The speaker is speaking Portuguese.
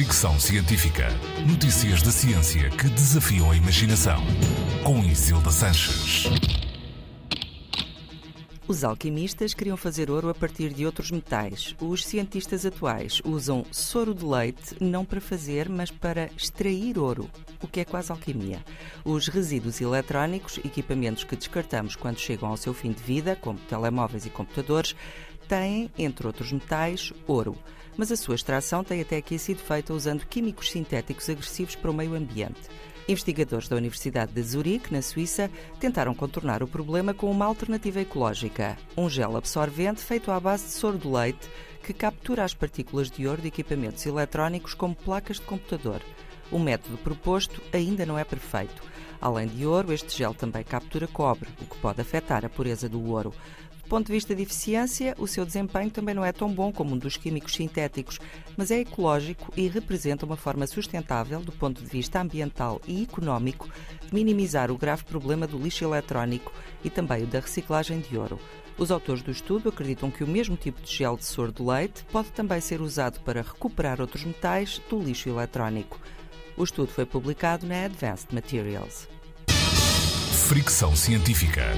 Fricção Científica. Notícias da ciência que desafiam a imaginação. Com Isilda Sanches. Os alquimistas queriam fazer ouro a partir de outros metais. Os cientistas atuais usam soro de leite não para fazer, mas para extrair ouro, o que é quase alquimia. Os resíduos eletrónicos, equipamentos que descartamos quando chegam ao seu fim de vida, como telemóveis e computadores, têm, entre outros metais, ouro. Mas a sua extração tem até aqui sido feita usando químicos sintéticos agressivos para o meio ambiente. Investigadores da Universidade de Zurique, na Suíça, tentaram contornar o problema com uma alternativa ecológica, um gel absorvente feito à base de soro de leite que captura as partículas de ouro de equipamentos eletrónicos como placas de computador. O método proposto ainda não é perfeito. Além de ouro, este gel também captura cobre, o que pode afetar a pureza do ouro. Do ponto de vista de eficiência, o seu desempenho também não é tão bom como um dos químicos sintéticos, mas é ecológico e representa uma forma sustentável, do ponto de vista ambiental e económico, de minimizar o grave problema do lixo eletrónico e também o da reciclagem de ouro. Os autores do estudo acreditam que o mesmo tipo de gel de soro de leite pode também ser usado para recuperar outros metais do lixo eletrónico. O estudo foi publicado na Advanced Materials. Fricção Científica.